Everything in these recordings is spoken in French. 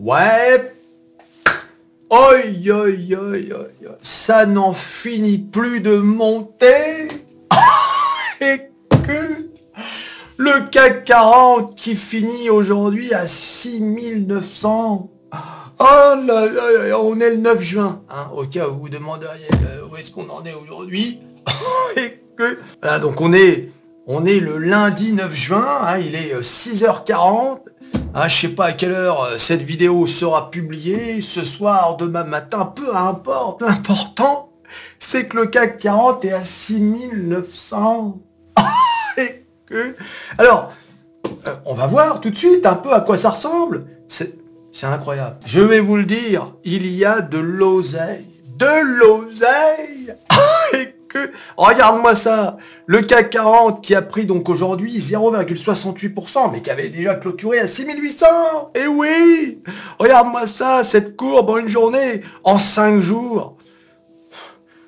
Ouais. Oi, oi, oi, oi, Ça n'en finit plus de monter. Et que le CAC 40 qui finit aujourd'hui à 6900. Oh là là, on est le 9 juin. Hein, au cas où vous demanderiez euh, où est-ce qu'on en est aujourd'hui. Voilà, donc on est, le lundi 9 juin. Hein, il est 6h40. Ah, je sais pas à quelle heure euh, cette vidéo sera publiée, ce soir, demain matin, peu importe, l'important, c'est que le CAC 40 est à 6900. Et que... Alors, euh, on va voir tout de suite un peu à quoi ça ressemble. C'est incroyable. Je vais vous le dire, il y a de l'oseille. De l'oseille Regarde-moi ça Le CAC 40 qui a pris donc aujourd'hui 0,68%, mais qui avait déjà clôturé à 6800 Et eh oui Regarde-moi ça, cette courbe en une journée, en 5 jours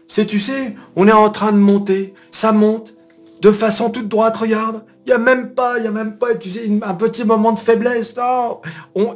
C'est, tu sais, on est en train de monter, ça monte, de façon toute droite, regarde il n'y a même pas, il y a même pas, tu sais, un petit moment de faiblesse, non?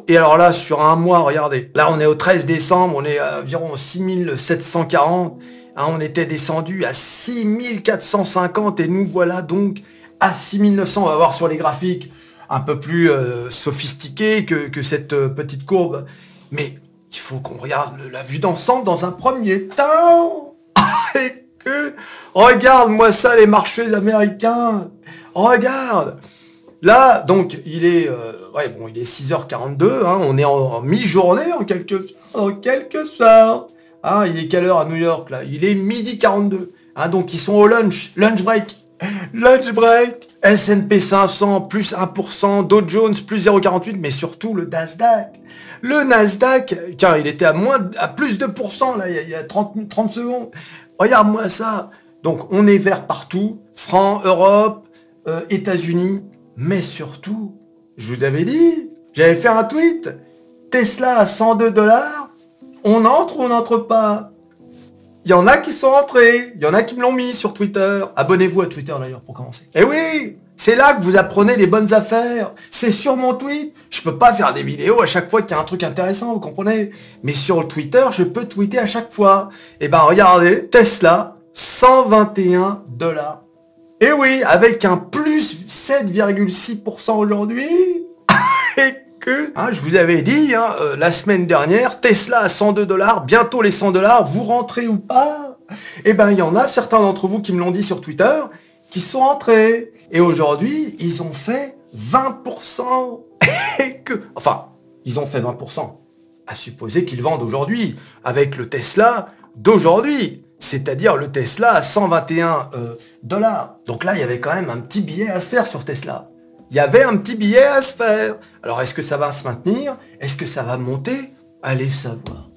et alors là, sur un mois, regardez. Là, on est au 13 décembre, on est à environ 6740. Hein, on était descendu à 6450 et nous voilà donc à 6900. On va voir sur les graphiques un peu plus euh, sophistiqués que, cette euh, petite courbe. Mais il faut qu'on regarde la vue d'ensemble dans un premier temps. que... Regarde-moi ça, les marchés américains. Regarde. Là, donc, il est, euh, ouais, bon, il est 6h42, hein, on est en, mi-journée en quelque, en quelque sorte. Ah, il est quelle heure à New York là? Il est midi 42. Hein, donc ils sont au lunch, lunch break. Lunch break. S&P 500 plus 1%, Dow Jones plus 0,48, mais surtout le Nasdaq. Le Nasdaq, tiens, il était à moins, à plus de pourcents là, il y a, 30, 30 secondes. Regarde-moi ça. Donc on est vert partout, franc, Europe, euh, États-Unis, mais surtout, je vous avais dit, j'avais fait un tweet, Tesla à 102 dollars, on entre ou on n'entre pas? Il y en a qui sont entrés, il y en a qui me l'ont mis sur Twitter. Abonnez-vous à Twitter d'ailleurs pour commencer. Eh oui c'est là que vous apprenez les bonnes affaires. C'est sur mon tweet. Je peux pas faire des vidéos à chaque fois qu'il y a un truc intéressant, vous comprenez? Mais sur le Twitter, je peux tweeter à chaque fois. Eh ben regardez, Tesla, 121 dollars. Et oui, avec un plus 7,6% aujourd'hui. Hein, je vous avais dit, hein, euh, la semaine dernière, Tesla à 102 dollars, bientôt les 100 dollars, vous rentrez ou pas? Eh ben, il y en a certains d'entre vous qui me l'ont dit sur Twitter, qui sont entrés. Et aujourd'hui, ils ont fait 20%. Et que... Enfin, ils ont fait 20%. À supposer qu'ils vendent aujourd'hui, avec le Tesla d'aujourd'hui. C'est-à-dire le Tesla à 121 euh, dollars. Donc là, il y avait quand même un petit billet à se faire sur Tesla il y avait un petit billet à se faire. Alors est-ce que ça va se maintenir? Est-ce que ça va monter? Allez savoir.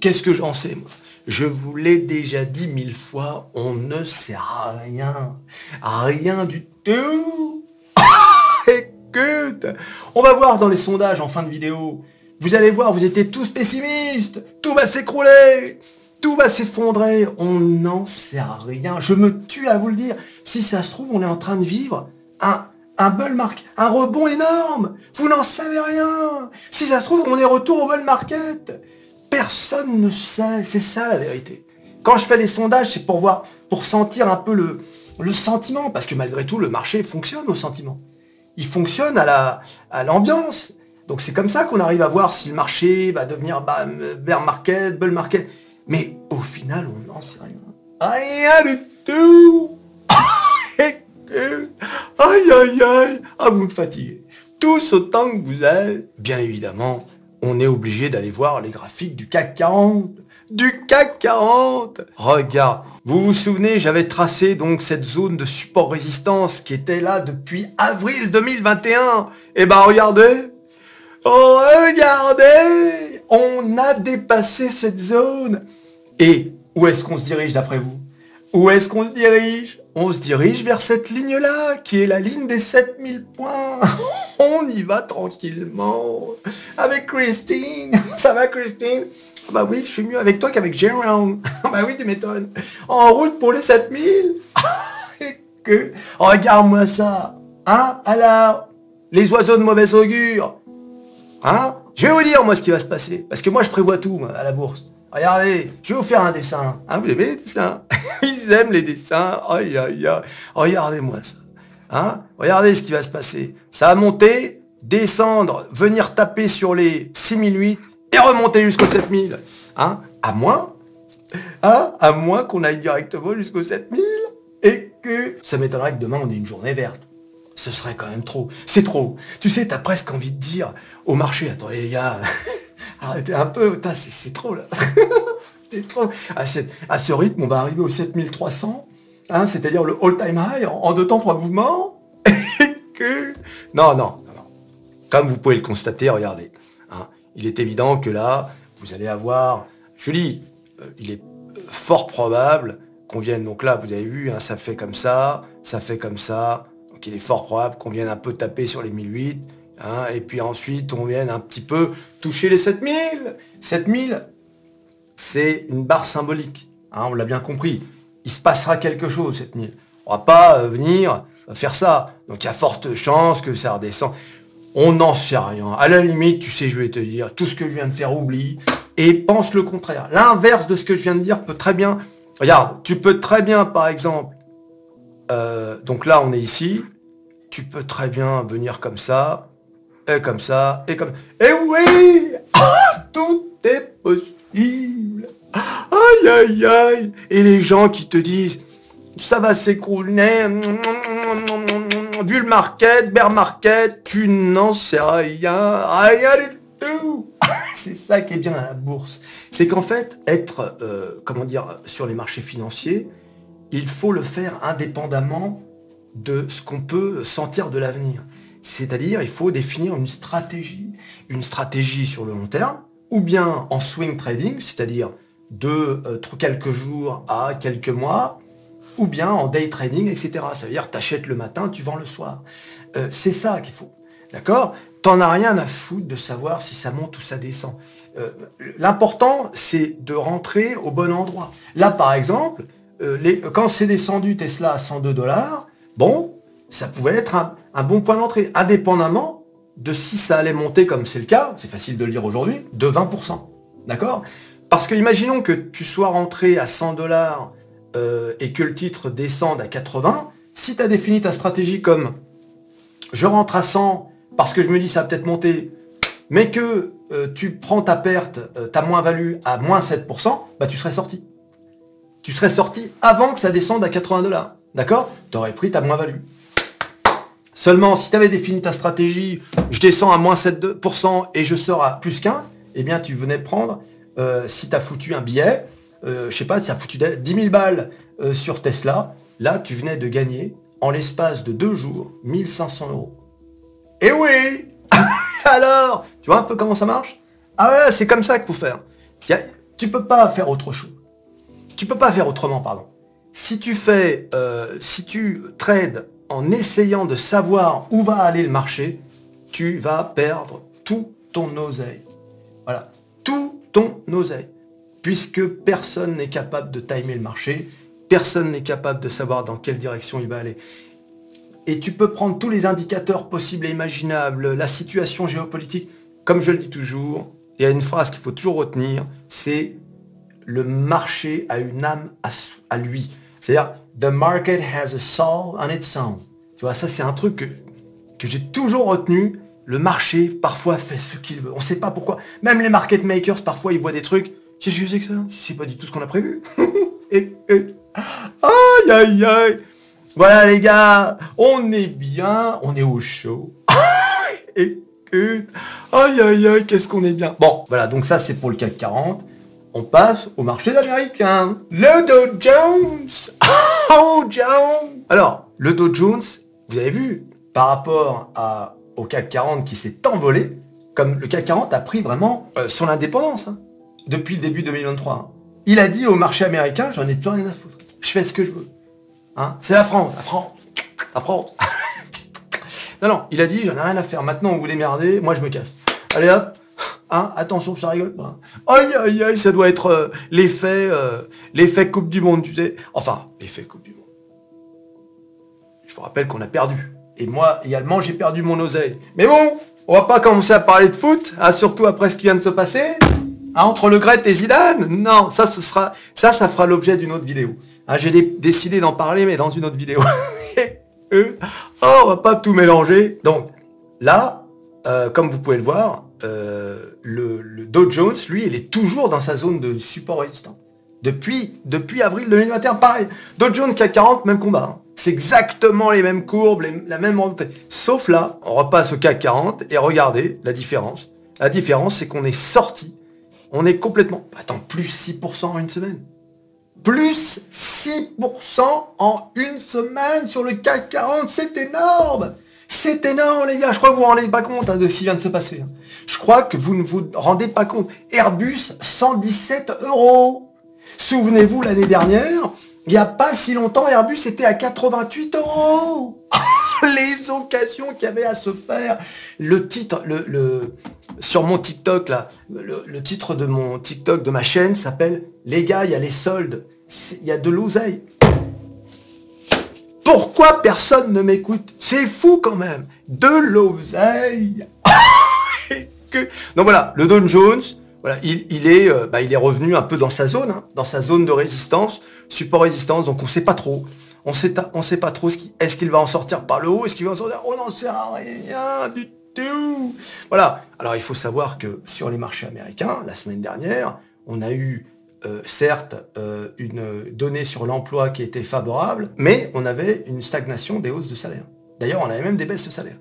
Qu'est-ce que j'en sais moi? Je vous l'ai déjà dit mille fois, on ne sert rien. Rien du tout. Écoute, on va voir dans les sondages en fin de vidéo. Vous allez voir, vous étiez tous pessimistes. Tout va s'écrouler. Tout va s'effondrer. On n'en sait à rien. Je me tue à vous le dire. Si ça se trouve, on est en train de vivre un un bull market, un rebond énorme. Vous n'en savez rien. Si ça se trouve, on est retour au bull market. Personne ne sait. C'est ça la vérité. Quand je fais les sondages, c'est pour voir, pour sentir un peu le, le sentiment. Parce que malgré tout, le marché fonctionne au sentiment. Il fonctionne à la, à l'ambiance. Donc c'est comme ça qu'on arrive à voir si le marché va devenir bear market, bull market. Mais au final, on n'en sait rien. Rien du tout. Aïe, aïe, aïe, ah, vous me fatiguez. Tous autant que vous êtes. Bien évidemment, on est obligé d'aller voir les graphiques du CAC 40. Du CAC 40 Regarde, vous vous souvenez, j'avais tracé donc cette zone de support résistance qui était là depuis avril 2021. Eh ben regardez Regardez On a dépassé cette zone. Et où est-ce qu'on se dirige d'après vous? Où est-ce qu'on se dirige? On se dirige vers cette ligne-là, qui est la ligne des 7000 points. on y va tranquillement. Avec Christine. Ça va, Christine? Ah Bah oui, je suis mieux avec toi qu'avec Jérôme. bah oui, tu m'étonnes. En route pour les 7000. Et que... Regarde-moi ça. Hein? Alors Les oiseaux de mauvaise augure. Hein? Je vais vous dire, moi, ce qui va se passer. Parce que moi, je prévois tout à la bourse. Regardez, je vais vous faire un dessin. Hein, vous aimez les dessins? Ils aiment les dessins. Aïe, aïe, aïe. Regardez-moi ça. Hein Regardez ce qui va se passer. Ça va monter, descendre, venir taper sur les 6008 et remonter jusqu'au 7000. Hein À moins, hein à moins qu'on aille directement jusqu'au 7000 et que ça m'étonnerait que demain on ait une journée verte. Ce serait quand même trop. C'est trop. Tu sais, t'as presque envie de dire au marché, attends les gars, arrêtez un peu, c'est trop là. c'est trop. À, ce rythme, on va arriver au 7300, hein, c'est-à-dire le all-time high en, deux temps, trois mouvements. Que... Non, non, non, Comme vous pouvez le constater, regardez. Hein, il est évident que là, vous allez avoir, je dis, euh, il est fort probable qu'on vienne, donc là, vous avez vu, hein, ça fait comme ça, ça fait comme ça, donc il est fort probable qu'on vienne un peu taper sur les 1008, Hein, et puis ensuite, on vient un petit peu toucher les 7000. 7000, c'est une barre symbolique. Hein, on l'a bien compris. Il se passera quelque chose, 7000. On va pas euh, venir faire ça. Donc il y a forte chance que ça redescend. On n'en sait rien. À la limite, tu sais, je vais te dire, tout ce que je viens de faire, oublie. Et pense le contraire. L'inverse de ce que je viens de dire peut très bien... Regarde, tu peux très bien, par exemple... Euh, donc là, on est ici. Tu peux très bien venir comme ça et comme ça, et comme... Et oui ah, Tout est possible Aïe, aïe, aïe Et les gens qui te disent, ça va s'écrouler, bull market, bear market, tu n'en sais rien, rien du tout C'est ça qui est bien à la bourse. C'est qu'en fait, être, euh, comment dire, sur les marchés financiers, il faut le faire indépendamment de ce qu'on peut sentir de l'avenir. C'est-à-dire, il faut définir une stratégie. Une stratégie sur le long terme, ou bien en swing trading, c'est-à-dire de euh, quelques jours à quelques mois, ou bien en day trading, etc. Ça veut dire, tu achètes le matin, tu vends le soir. Euh, c'est ça qu'il faut. D'accord? T'en as rien à foutre de savoir si ça monte ou ça descend. Euh, l'important, c'est de rentrer au bon endroit. Là, par exemple, quand c'est descendu Tesla à 102 dollars, bon, ça pouvait être un, bon point d'entrée, indépendamment de si ça allait monter, comme c'est le cas, c'est facile de le dire aujourd'hui, de 20%. D'accord? Parce que imaginons que tu sois rentré à 100 dollars euh, et que le titre descende à 80, si tu as défini ta stratégie comme je rentre à 100 parce que je me dis ça va peut-être monter, mais que euh, tu prends ta perte, euh, ta moins-value à moins 7%, bah tu serais sorti. Tu serais sorti avant que ça descende à 80 dollars. D'accord? Tu aurais pris ta moins-value. Seulement, si tu avais défini ta stratégie, je descends à moins 7% et je sors à plus 15, eh bien, tu venais prendre, euh, si tu as foutu un billet, euh, je sais pas, si tu as foutu 10 000 balles euh, sur Tesla, là, tu venais de gagner, en l'espace de deux jours, 1500 euros. Eh oui Alors, tu vois un peu comment ça marche? Ah ouais, c'est comme ça qu'il faut faire. Tu peux pas faire autre chose. Tu peux pas faire autrement, pardon. Si tu fais, si tu trades en essayant de savoir où va aller le marché, tu vas perdre tout ton oseille. Voilà, tout ton oseille. Puisque personne n'est capable de timer le marché, personne n'est capable de savoir dans quelle direction il va aller. Et tu peux prendre tous les indicateurs possibles et imaginables, la situation géopolitique, comme je le dis toujours, il y a une phrase qu'il faut toujours retenir, c'est le marché a une âme à, à lui. C'est-à-dire, The market has a soul on its own. Tu vois, ça c'est un truc que, que j'ai toujours retenu. Le marché, parfois, fait ce qu'il veut. On ne sait pas pourquoi. Même les market makers, parfois, ils voient des trucs. Qu'est-ce que c'est que ça? C'est pas du tout ce qu'on a prévu. et, Aïe, aïe, aïe. Voilà, les gars. On est bien. On est au chaud. Écoute. Aïe, aïe, aïe. Qu'est-ce qu'on est bien. Bon, voilà. Donc ça, c'est pour le CAC 40 on passe au marché américain. Le Dow Jones Oh, Jones Alors, le Dow Jones, vous avez vu, par rapport au CAC 40 qui s'est envolé, comme le CAC 40 a pris vraiment euh, son indépendance hein, depuis le début 2023. Hein. Il a dit au marché américain, j'en ai plus rien à foutre. Je fais ce que je veux. Hein. C'est la France, la France, la France. non, non, il a dit, j'en ai rien à faire. Maintenant, vous démerdez, moi je me casse. Allez hop, Hein Attention, ça rigole pas. Aïe, aïe, aïe, ça doit être euh, l'effet euh, l'effet Coupe du Monde, tu sais. Enfin, l'effet Coupe du Monde. Je vous rappelle qu'on a perdu. Et moi, également, j'ai perdu mon oseille. Mais bon, On va pas commencer à parler de foot, hein, surtout après ce qui vient de se passer. Hein, entre le Gret et Zidane Non, ça ce sera, ça, ça fera l'objet d'une autre vidéo. Hein, J'ai décidé d'en parler, mais dans une autre vidéo. oh, on va pas tout mélanger. Donc là, euh, comme vous pouvez le voir, euh, le, Dow Jones, lui, il est toujours dans sa zone de support résistant. Depuis, depuis avril 2021, pareil. Dow Jones CAC 40, même combat. Hein. C'est exactement les mêmes courbes, la même montée. Sauf là, on repasse au CAC 40 et regardez la différence. La différence, c'est qu'on est sorti. On est complètement... Attends, plus 6% en une semaine. Plus 6% en une semaine sur le CAC 40, c'est énorme C'est énorme les gars, je crois que vous vous rendez pas compte hein, de ce qui vient de se passer. Hein. Je crois que vous ne vous rendez pas compte. Airbus, 117 euros Souvenez-vous l'année dernière, il n'y a pas si longtemps, Airbus était à 88 euros. Les occasions qu'il y avait à se faire. Le titre, le, sur mon TikTok là, le, titre de mon TikTok de ma chaîne s'appelle Les gars, il y a les soldes. Il y a de l'oseille. Pourquoi personne ne m'écoute? C'est fou quand même. De l'oseille. Donc voilà, le Don Jones, voilà, il, est, euh, bah, il est revenu un peu dans sa zone, hein, dans sa zone de résistance, support résistance, donc on sait pas trop. On sait, sait pas trop ce qui, est-ce qu'il va en sortir par le haut, est-ce qu'il va en sortir, on n'en sait rien du tout. Voilà. Alors il faut savoir que sur les marchés américains, la semaine dernière, on a eu euh, certes euh, une donnée sur l'emploi qui était favorable, mais on avait une stagnation des hausses de salaire. D'ailleurs, on avait même des baisses de salaire.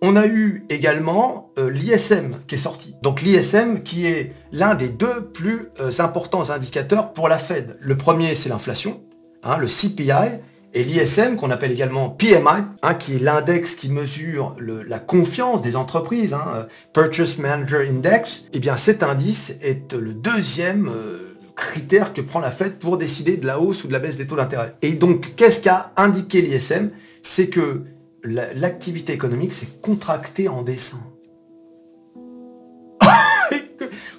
On a eu également euh, l'ISM qui est sorti. Donc l'ISM qui est l'un des deux plus importants indicateurs pour la Fed. Le premier c'est l'inflation, hein, le CPI, et l'ISM qu'on appelle également PMI, hein, qui est l'index qui mesure la confiance des entreprises, hein, Purchase Manager Index. Eh bien cet indice est le deuxième critère que prend la Fed pour décider de la hausse ou de la baisse des taux d'intérêt. Et donc qu'est-ce qu'a indiqué l'ISM? C'est que l'activité économique s'est contractée en décembre.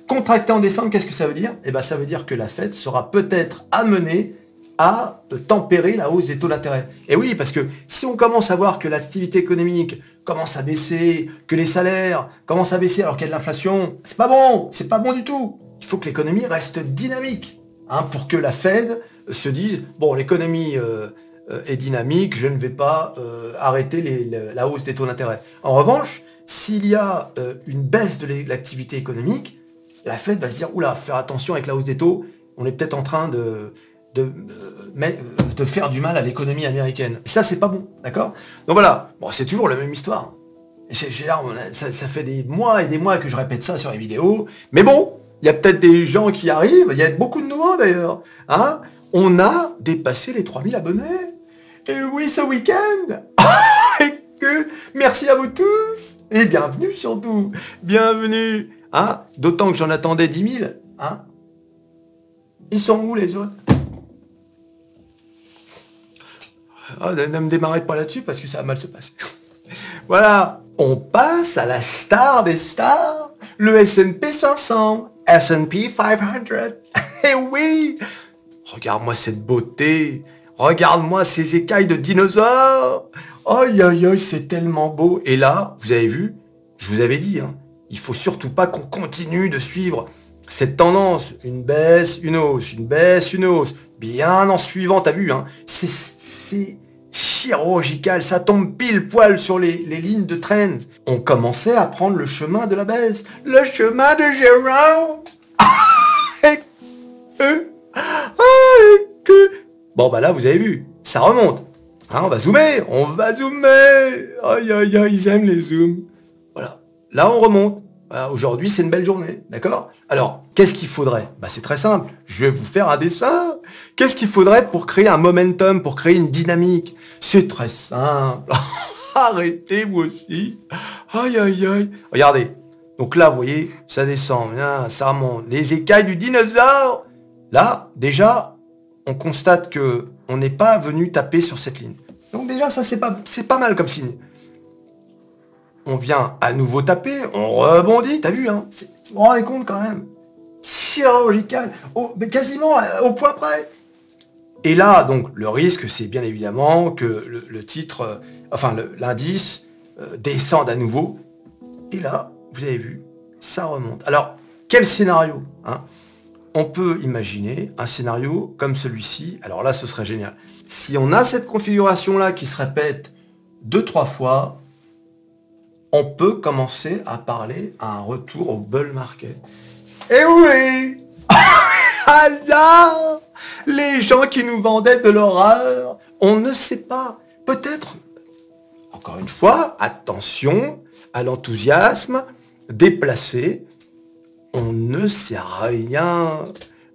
contractée en décembre, qu'est-ce que ça veut dire? Eh bien, ça veut dire que la Fed sera peut-être amenée à tempérer la hausse des taux d'intérêt. Et oui, parce que si on commence à voir que l'activité économique commence à baisser, que les salaires commencent à baisser alors qu'il y a de l'inflation, c'est pas bon, c'est pas bon du tout. Faut que l'économie reste dynamique, hein, pour que la Fed se dise, bon, l'économie... Euh, euh, est dynamique, je ne vais pas euh, arrêter la hausse des taux d'intérêt. En revanche, s'il y a une baisse de l'activité économique, la Fed va se dire, oula, faire attention avec la hausse des taux, on est peut-être en train de, de, faire du mal à l'économie américaine. Et ça, c'est pas bon, d'accord? Donc voilà, bon, c'est toujours la même histoire. Ça, fait des mois et des mois que je répète ça sur les vidéos, mais bon, il y a peut-être des gens qui arrivent, il y a beaucoup de nouveaux d'ailleurs. Hein on a dépassé les 3000 abonnés. Et oui, ce week-end Merci à vous tous Et bienvenue surtout Bienvenue Hein D'autant que j'en attendais 10 000. Hein Ils sont où les autres? Ah, Ne me démarrez pas là-dessus parce que ça va mal se passer. voilà On passe à la star des stars, le S&P 500, S&P 500. Et oui! Regarde-moi cette beauté. Regarde-moi ces écailles de dinosaures Aïe aïe aïe, c'est tellement beau. Et là, vous avez vu, je vous avais dit, hein, il faut surtout pas qu'on continue de suivre cette tendance, une baisse, une hausse, une baisse, une hausse, bien en suivant, t'as vu, hein, c'est chirurgical, ça tombe pile poil sur les, lignes de trend. On commençait à prendre le chemin de la baisse, le chemin de Jérôme. Bon, bah là, vous avez vu, ça remonte. Hein, on va zoomer, on va zoomer. Aïe, aïe, aïe, ils aiment les zooms. Voilà. Là, on remonte. Aujourd'hui, c'est une belle journée, d'accord? Alors, qu'est-ce qu'il faudrait? Bah, c'est très simple. Je vais vous faire un dessin. Qu'est-ce qu'il faudrait pour créer un momentum, pour créer une dynamique? C'est très simple. Arrêtez, vous aussi. Aïe, aïe, aïe. Regardez. Donc là, vous voyez, ça descend, ça remonte. Les écailles du dinosaure. Là, déjà, on constate que on n'est pas venu taper sur cette ligne. Donc déjà, ça, c'est pas, c'est pas mal comme signe. On vient à nouveau taper, on rebondit, t'as vu, hein? Vous vous rendez compte quand même Chirurgical, mais quasiment euh, au point près. Et là, donc, le risque, c'est bien évidemment que le, titre, euh, enfin, l'indice euh, descende à nouveau. Et là, vous avez vu, ça remonte. Alors, quel scénario hein? On peut imaginer un scénario comme celui-ci. Alors là, ce serait génial. Si on a cette configuration-là qui se répète deux, trois fois, on peut commencer à parler à un retour au bull market. Eh oui Ah Les gens qui nous vendaient de l'horreur, on ne sait pas. Peut-être, encore une fois, attention à l'enthousiasme déplacé. On ne sait rien.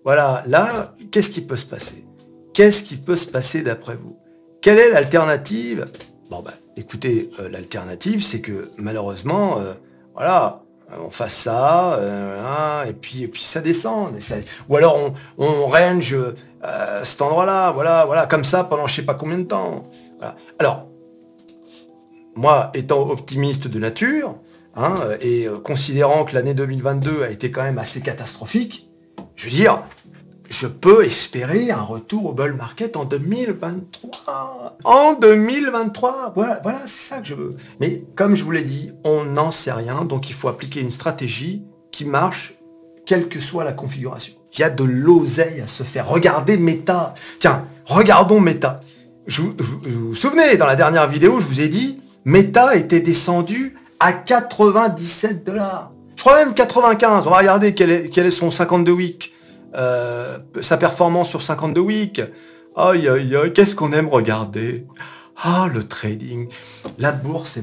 Voilà, là, qu'est-ce qui peut se passer? Qu'est-ce qui peut se passer d'après vous? Quelle est l'alternative? Bon, ben, écoutez, euh, l'alternative, c'est que malheureusement, euh, voilà, on fasse ça, euh, et, puis, et puis ça descend. ou alors on, range cet endroit-là, voilà, voilà, comme ça pendant je sais pas combien de temps. Alors, moi, étant optimiste de nature, hein, et considérant que l'année 2022 a été quand même assez catastrophique, je veux dire, je peux espérer un retour au bull market en 2023. En 2023 Voilà, voilà c'est ça que je veux. Mais comme je vous l'ai dit, on n'en sait rien, donc il faut appliquer une stratégie qui marche, quelle que soit la configuration. Il y a de l'oseille à se faire. Regardez Meta. Tiens, regardons Meta. vous, vous, vous souvenez, dans la dernière vidéo, je vous ai dit, Meta était descendu à 97 dollars. Je crois même 95. On va regarder quel est, est son 52 week. Euh, sa performance sur 52 weeks. Aïe, aïe, aïe, qu'est-ce qu'on aime regarder Ah, le trading. La bourse,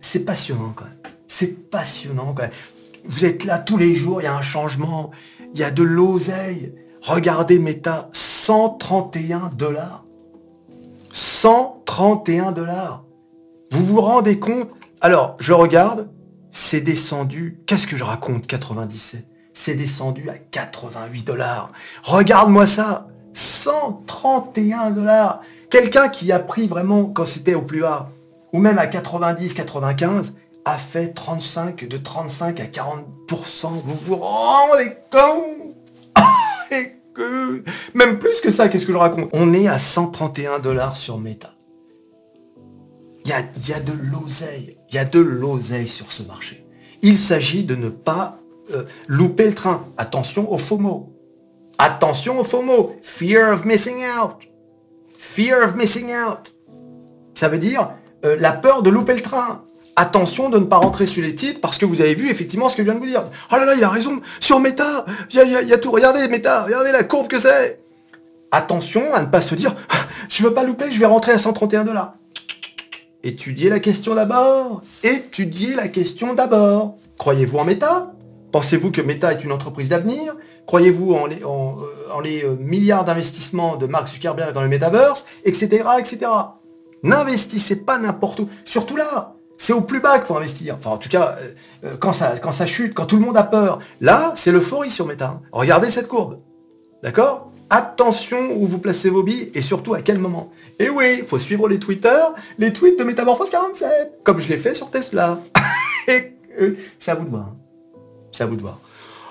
c'est passionnant quand même. C'est passionnant quand même. Vous êtes là tous les jours, il y a un changement, il y a de l'oseille. Regardez Meta, 131 dollars. 131 dollars. Vous vous rendez compte? Alors, je regarde, c'est descendu. Qu'est-ce que je raconte 97 c'est descendu à 88 dollars. Regarde-moi ça 131 dollars Quelqu'un qui a pris vraiment quand c'était au plus bas, ou même à 90, 95, a fait 35, de 35 à 40%. Vous vous rendez compte? Même plus que ça, qu'est-ce que je raconte? On est à 131 dollars sur Meta. Il y a, y a de l'oseille. Il y a de l'oseille sur ce marché. Il s'agit de ne pas euh, louper le train. Attention au FOMO. Attention au FOMO. Fear of missing out. Fear of missing out. Ça veut dire euh, la peur de louper le train. Attention de ne pas rentrer sur les titres parce que vous avez vu effectivement ce que je viens de vous dire. Oh là là, il a raison. Sur Meta, il y a, tout. Regardez Meta, regardez la courbe que c'est. Attention à ne pas se dire, je veux pas louper, je vais rentrer à 131 dollars. Étudiez la question d'abord. Étudiez la question d'abord. Croyez-vous en méta Pensez-vous que Meta est une entreprise d'avenir? Croyez-vous en les, euh, euh, milliards d'investissements de Mark Zuckerberg dans le metaverse Etc. etc. N'investissez pas n'importe où. Surtout là, c'est au plus bas qu'il faut investir. Enfin, en tout cas, euh, quand, ça, quand ça chute, quand tout le monde a peur. Là, c'est l'euphorie sur Meta. Regardez cette courbe. D'accord? Attention où vous placez vos billes et surtout à quel moment. Et oui, il faut suivre les Twitter, les tweets de Métamorphose 47, comme je l'ai fait sur Tesla. et c'est à vous de voir. C'est à vous de voir.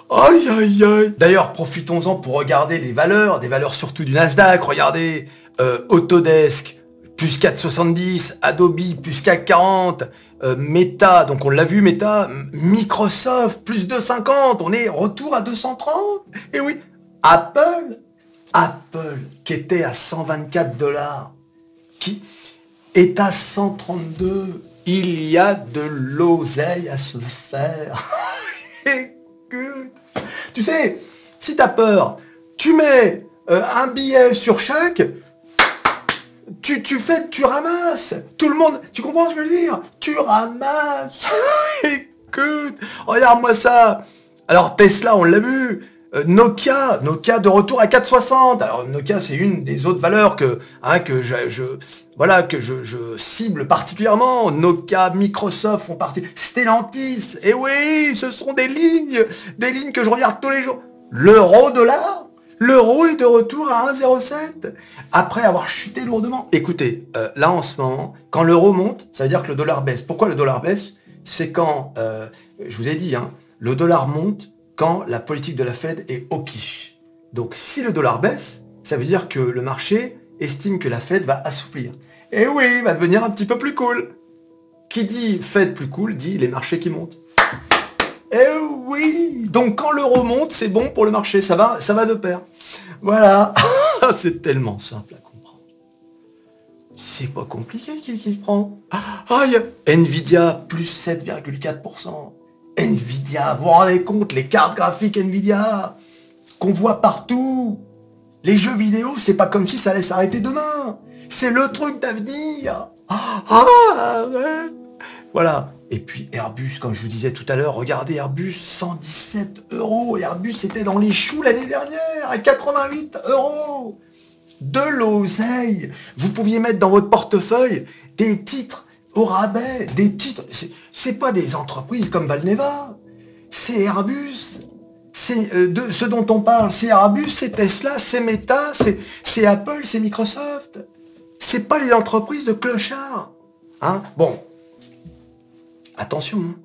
Aïe aïe aïe D'ailleurs, profitons-en pour regarder les valeurs, des valeurs surtout du Nasdaq. Regardez, euh, Autodesk, plus 4,70, Adobe, plus 4,40, euh, Meta, donc on l'a vu, Meta, Microsoft, plus 2,50, on est retour à 230. Et oui, Apple, Apple, qui était à 124 dollars, qui est à 132. Il y a de l'oseille à se faire. Tu sais, si t'as peur, tu mets euh, un billet sur chaque, tu, tu fais, tu ramasses. Tout le monde, tu comprends ce que je veux dire? Tu ramasses. Écoute, regarde-moi ça. Alors Tesla, on l'a vu. Euh, Nokia, Nokia de retour à 460. Alors Nokia, c'est une des autres valeurs que, hein, que je, voilà, que je, cible particulièrement. Nokia, Microsoft font partie. Stellantis, et eh oui, ce sont des lignes, des lignes que je regarde tous les jours. L'euro dollar, l'euro est de retour à 1,07 après avoir chuté lourdement. Écoutez, euh, là en ce moment, quand l'euro monte, ça veut dire que le dollar baisse. Pourquoi le dollar baisse? C'est quand, euh, je vous ai dit, hein, le dollar monte quand la politique de la Fed est au quiche. Donc si le dollar baisse, ça veut dire que le marché estime que la Fed va assouplir. Et oui, va devenir un petit peu plus cool. Qui dit Fed plus cool dit les marchés qui montent. Eh oui Donc quand l'euro monte, c'est bon pour le marché, ça va, ça va de pair. Voilà. c'est tellement simple à comprendre. C'est pas compliqué qui, qui prend. Ah, Nvidia, plus 7,4%. Nvidia, vous rendez compte, les cartes graphiques Nvidia qu'on voit partout. Les jeux vidéo, c'est pas comme si ça allait s'arrêter demain. C'est le truc d'avenir. Ah voilà. Et puis Airbus, comme je vous disais tout à l'heure, regardez Airbus, 117 euros. Airbus était dans les choux l'année dernière, à 88 euros. De l'oseille. Vous pouviez mettre dans votre portefeuille des titres au rabais, des titres. C'est pas des entreprises comme Valneva. C'est Airbus. C'est euh, de ce dont on parle. C'est Airbus, c'est Tesla, c'est Meta, c'est Apple, c'est Microsoft. C'est pas les entreprises de clochards. Hein bon, attention, hein.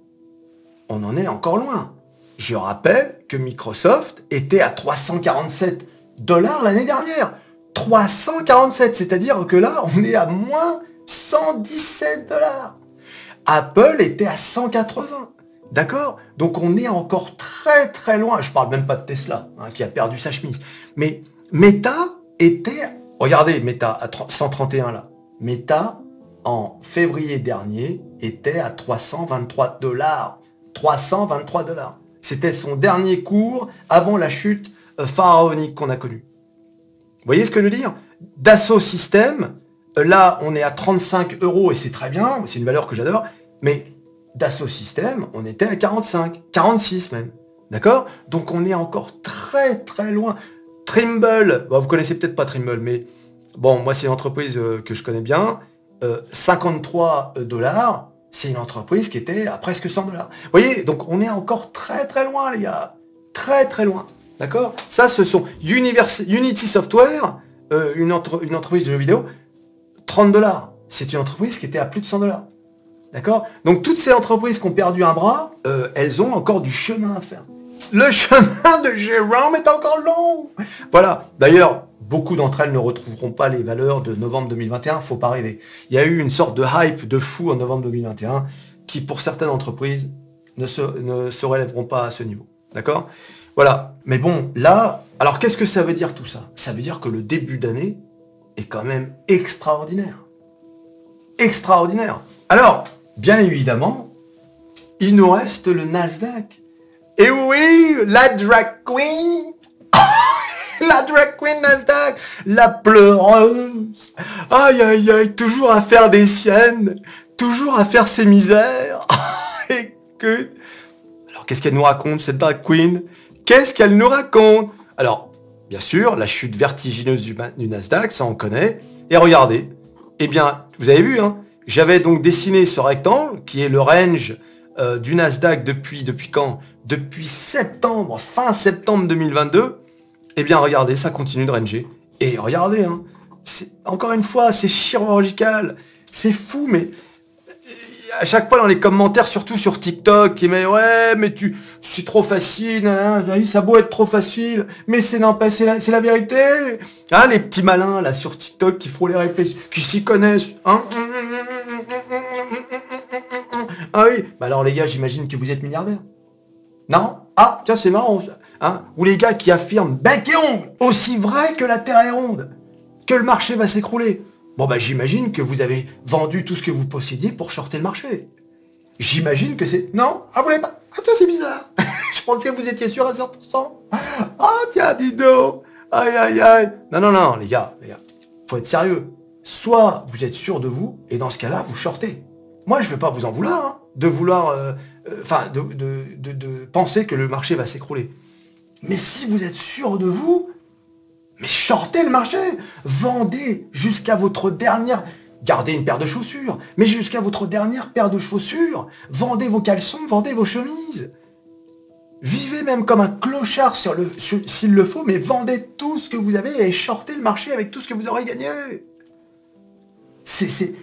on en est encore loin. Je rappelle que Microsoft était à 347 dollars l'année dernière. 347, c'est-à-dire que là, on est à moins 117 dollars. Apple était à 180. D'accord? Donc on est encore très très loin. Je parle même pas de Tesla, hein, qui a perdu sa chemise. Mais Meta était... Regardez, Meta à 131 là. Meta en février dernier, était à 323 dollars. 323 dollars. C'était son dernier cours avant la chute euh, pharaonique qu'on a connue. Voyez ce que je veux dire? Dassault System, euh, là, on est à 35 euros et c'est très bien, c'est une valeur que j'adore, mais Dassault System, on était à 45, 46 même. D'accord? Donc on est encore très très loin. Trimble, vous connaissez peut-être pas Trimble, mais bon, moi c'est une entreprise euh, que je connais bien. 53 euh, dollars, c'est une entreprise qui était à presque 100 dollars. Vous voyez, donc on est encore très très loin, les gars. Très très loin. D'accord? Ça, ce sont Unity Software, euh, une, une entreprise de jeux vidéo, 30 dollars. C'est une entreprise qui était à plus de 100 dollars. D'accord? Donc toutes ces entreprises qui ont perdu un bras, euh, elles ont encore du chemin à faire. Le chemin de Jérôme est encore long. Voilà. D'ailleurs, beaucoup d'entre elles ne retrouveront pas les valeurs de novembre 2021, faut pas rêver. Il y a eu une sorte de hype de fou en novembre 2021 qui, pour certaines entreprises, ne se, ne se relèveront pas à ce niveau. D'accord? Voilà. Mais bon, là, alors qu'est-ce que ça veut dire tout ça? Ça veut dire que le début d'année est quand même extraordinaire. Extraordinaire. Alors, bien évidemment, il nous reste le Nasdaq. Et oui, la drag queen la drag queen Nasdaq, la pleureuse. Aïe aïe aïe, toujours à faire des siennes, toujours à faire ses misères. Alors qu'est-ce qu'elle nous raconte cette drag queen? Qu'est-ce qu'elle nous raconte? Alors, bien sûr, la chute vertigineuse du, Nasdaq, ça on connaît. Et regardez, eh bien, vous avez vu, hein, j'avais donc dessiné ce rectangle qui est le range euh, du Nasdaq depuis, depuis quand? Depuis septembre, fin septembre 2022. Eh bien, regardez, ça continue de ranger. Et regardez, hein, encore une fois, c'est chirurgical. C'est fou, mais à chaque fois dans les commentaires, surtout sur TikTok, qui met ouais, mais tu, c'est trop facile, ça beau être trop facile, mais c'est non, la, c'est la vérité. Hein, les petits malins là sur TikTok qui font les réflexions, qui s'y connaissent. Hein ah oui, bah alors les gars, j'imagine que vous êtes milliardaire. Non? Ah, tiens, c'est marrant. Hein, ou les gars qui affirment bec et ongle, aussi vrai que la Terre est ronde, que le marché va s'écrouler. Bon bah j'imagine que vous avez vendu tout ce que vous possédiez pour shorter le marché. J'imagine que c'est... Non? Ah vous l'avez pas? Ah tiens c'est bizarre Je pensais que vous étiez sûr à 100%. Ah tiens dis Aïe aïe aïe Non non non les gars, les gars, faut être sérieux. Soit vous êtes sûr de vous, et dans ce cas-là, vous shortez. Moi je veux pas vous en vouloir, hein, de vouloir... Euh, euh, enfin, de, de penser que le marché va s'écrouler. Mais si vous êtes sûr de vous, mais shortez le marché. Vendez jusqu'à votre dernière... Gardez une paire de chaussures, mais jusqu'à votre dernière paire de chaussures. Vendez vos caleçons, vendez vos chemises. Vivez même comme un clochard s'il le faut, mais vendez tout ce que vous avez et shortez le marché avec tout ce que vous aurez gagné. C'est,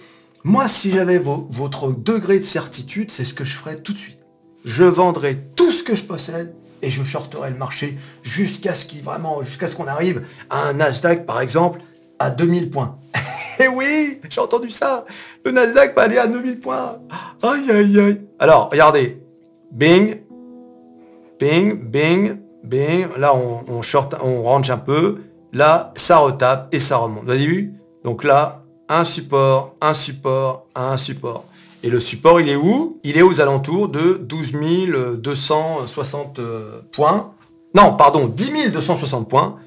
Moi, si j'avais votre degré de certitude, c'est ce que je ferais tout de suite. Je vendrais tout ce que je possède et je shorterai le marché jusqu'à ce qu'il vraiment, jusqu'à ce qu'on arrive à un Nasdaq, par exemple, à 2000 points. Eh oui, j'ai entendu ça. Le Nasdaq va aller à 2000 points. Aïe, aïe, aïe. Alors, regardez. Bing. Bing, bing, bing. Là, on, short, on range un peu. Là, ça retape et ça remonte. Vous avez vu? Donc là, un support, un support, un support. Et le support, il est où? Il est aux alentours de 12 260 euh, points. Non, pardon, 10 260 points.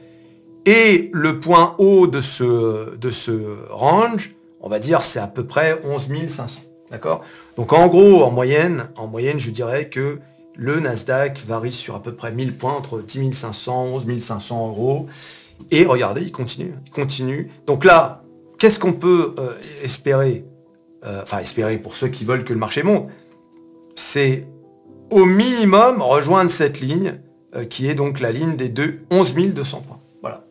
Et le point haut de ce, de ce range, on va dire, c'est à peu près 11 500. D'accord? Donc en gros, en moyenne, en moyenne, je dirais que le Nasdaq varie sur à peu près 1000 points, entre 10 500, 11 500 euros. Et regardez, il continue, il continue. Donc là, qu'est-ce qu'on peut euh, espérer? Euh, Enfin, espérer pour ceux qui veulent que le marché monte. C'est au minimum rejoindre cette ligne, euh, qui est donc la ligne des deux 11 200 points. Voilà.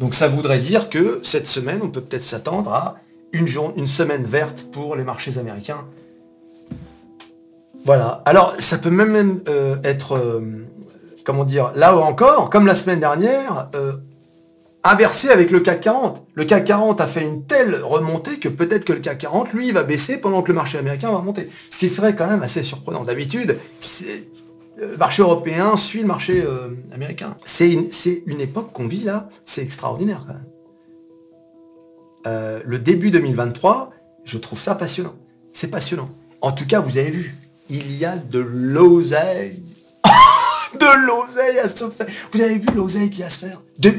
Donc ça voudrait dire que cette semaine, on peut peut-être s'attendre à une, une semaine verte pour les marchés américains voilà. Alors, ça peut même, euh, être, comment dire, là encore, comme la semaine dernière, inversé avec le CAC 40. Le CAC 40 a fait une telle remontée que peut-être que le CAC 40, lui, va baisser pendant que le marché américain va monter. Ce qui serait quand même assez surprenant. D'habitude, le marché européen suit le marché américain. C'est une, une, époque qu'on vit là, c'est extraordinaire quand même. le début 2023, je trouve ça passionnant. C'est passionnant. En tout cas, vous avez vu, il y a de l'oseille. de l'oseille à se faire. Vous avez vu l'oseille qui a à se faire? De...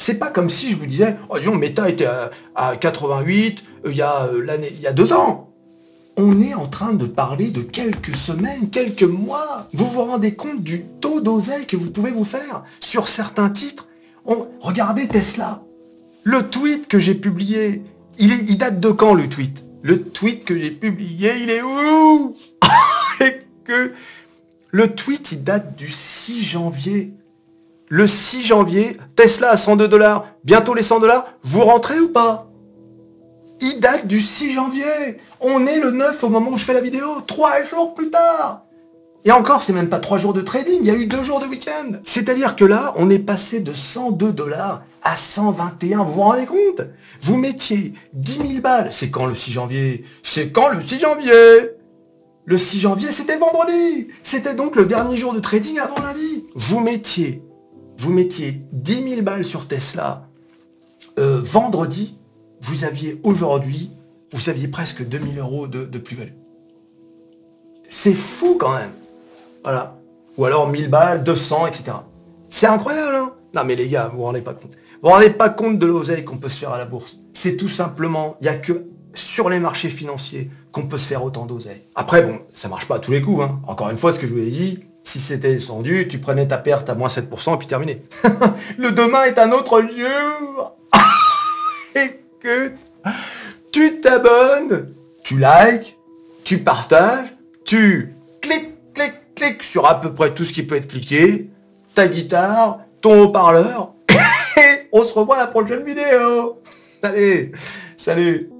C'est pas comme si je vous disais, oh disons, Meta était à, 88 euh, il, y a, euh, l'année, il y a deux ans. On est en train de parler de quelques semaines, quelques mois. Vous vous rendez compte du taux d'oseille que vous pouvez vous faire sur certains titres? Regardez Tesla. Le tweet que j'ai publié, il, il date de quand le tweet? Le tweet que j'ai publié, il est où? Et que le tweet, il date du 6 janvier. Le 6 janvier, Tesla à 102 dollars, bientôt les 100 dollars, vous rentrez ou pas? Il date du 6 janvier. On est le 9 au moment où je fais la vidéo, trois jours plus tard. Et encore, c'est même pas trois jours de trading, il y a eu deux jours de week-end. C'est-à-dire que là, on est passé de 102 dollars à 121, vous vous rendez compte? Vous mettiez 10 000 balles, c'est quand le 6 janvier? C'est quand le 6 janvier? Le 6 janvier, c'était vendredi. C'était donc le dernier jour de trading avant lundi. Vous mettiez, vous mettiez 10 000 balles sur Tesla euh, vendredi. Vous aviez aujourd'hui, vous aviez presque 2000 euros de, plus-value. C'est fou quand même. Voilà. Ou alors 1000 balles, 200, etc. C'est incroyable, hein Non mais les gars, vous vous rendez pas compte. Vous vous rendez pas compte de l'oseille qu'on peut se faire à la bourse. C'est tout simplement, il n'y a que sur les marchés financiers qu'on peut se faire autant d'oseille. Après, bon, ça marche pas à tous les coups. Hein. Encore une fois, ce que je vous ai dit, si c'était descendu, tu prenais ta perte à moins 7% et puis terminé. le demain est un autre jour. Écoute, tu t'abonnes, tu likes, tu partages, tu cliques, cliques, cliques sur à peu près tout ce qui peut être cliqué, ta guitare, ton haut-parleur, et on se revoit à la prochaine vidéo. Allez, salut